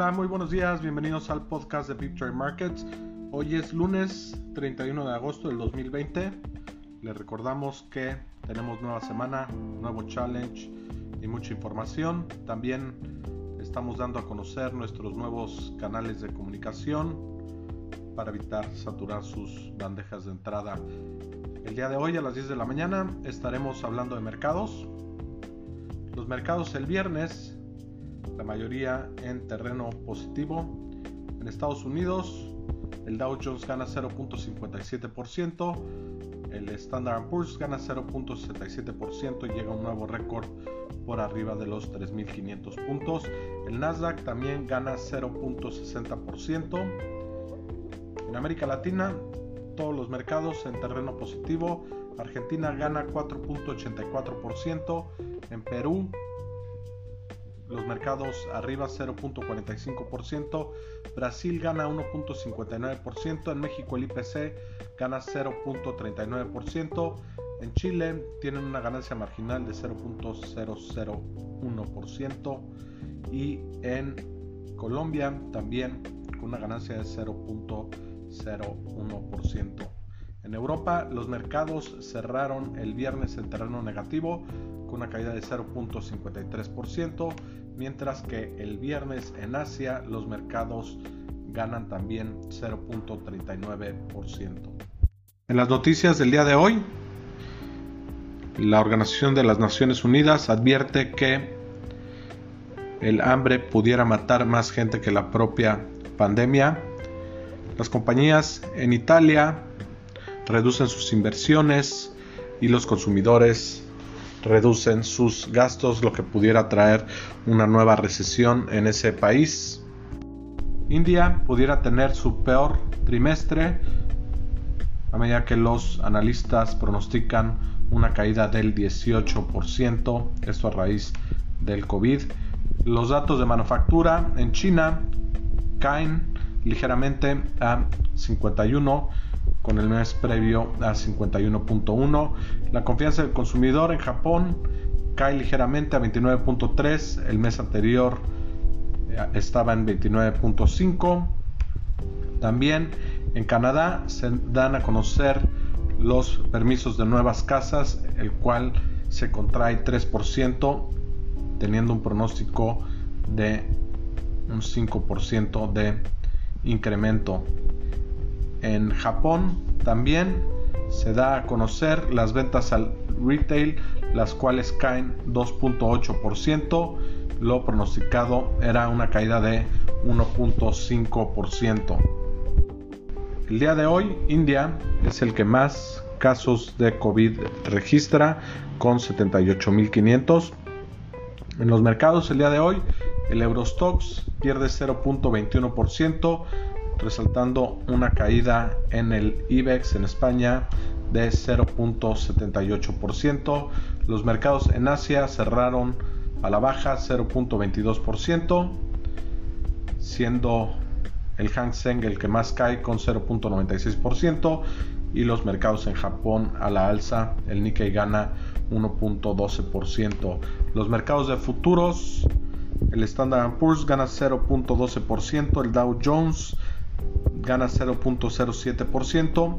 Hola, muy buenos días, bienvenidos al podcast de Trade Markets. Hoy es lunes 31 de agosto del 2020. Les recordamos que tenemos nueva semana, nuevo challenge y mucha información. También estamos dando a conocer nuestros nuevos canales de comunicación para evitar saturar sus bandejas de entrada. El día de hoy a las 10 de la mañana estaremos hablando de mercados. Los mercados el viernes la mayoría en terreno positivo. En Estados Unidos, el Dow Jones gana 0.57%, el Standard Poor's gana 0.67% y llega a un nuevo récord por arriba de los 3.500 puntos. El Nasdaq también gana 0.60%. En América Latina, todos los mercados en terreno positivo. Argentina gana 4.84%. En Perú los mercados arriba 0.45%, Brasil gana 1.59%, en México el IPC gana 0.39%, en Chile tienen una ganancia marginal de 0.001% y en Colombia también con una ganancia de 0.01%. En Europa los mercados cerraron el viernes en terreno negativo una caída de 0.53%, mientras que el viernes en Asia los mercados ganan también 0.39%. En las noticias del día de hoy, la Organización de las Naciones Unidas advierte que el hambre pudiera matar más gente que la propia pandemia. Las compañías en Italia reducen sus inversiones y los consumidores reducen sus gastos, lo que pudiera traer una nueva recesión en ese país. India pudiera tener su peor trimestre a medida que los analistas pronostican una caída del 18%, esto a raíz del COVID. Los datos de manufactura en China caen ligeramente a 51 con el mes previo a 51.1. La confianza del consumidor en Japón cae ligeramente a 29.3. El mes anterior eh, estaba en 29.5. También en Canadá se dan a conocer los permisos de nuevas casas, el cual se contrae 3%, teniendo un pronóstico de un 5% de incremento en Japón también se da a conocer las ventas al retail, las cuales caen 2.8%. Lo pronosticado era una caída de 1.5%. El día de hoy, India es el que más casos de COVID registra con 78.500. En los mercados el día de hoy, el Eurostox pierde 0.21%, resaltando una caída en el IBEX en España de 0.78%. Los mercados en Asia cerraron a la baja 0.22%, siendo el Hang Seng el que más cae con 0.96% y los mercados en Japón a la alza, el Nikkei gana 1.12%. Los mercados de futuros, el Standard Poor's gana 0.12%, el Dow Jones gana 0.07%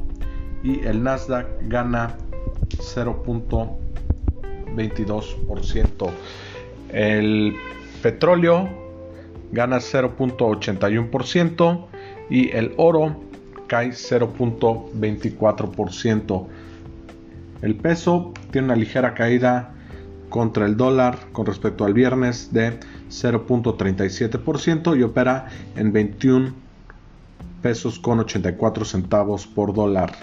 y el Nasdaq gana 0.22%. El petróleo gana 0.81% y el oro cae 0.24%. El peso tiene una ligera caída contra el dólar con respecto al viernes de 0.37% y opera en 21 pesos con 84 centavos por dólar.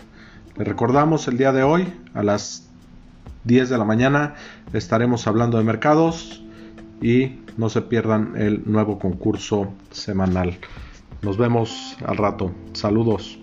Le recordamos el día de hoy a las 10 de la mañana estaremos hablando de mercados y no se pierdan el nuevo concurso semanal. Nos vemos al rato. Saludos.